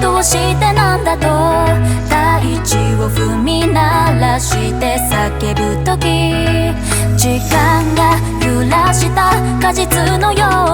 どうしてなんだと？大地を踏み鳴らして叫ぶ時。時間が揺らした果実のよう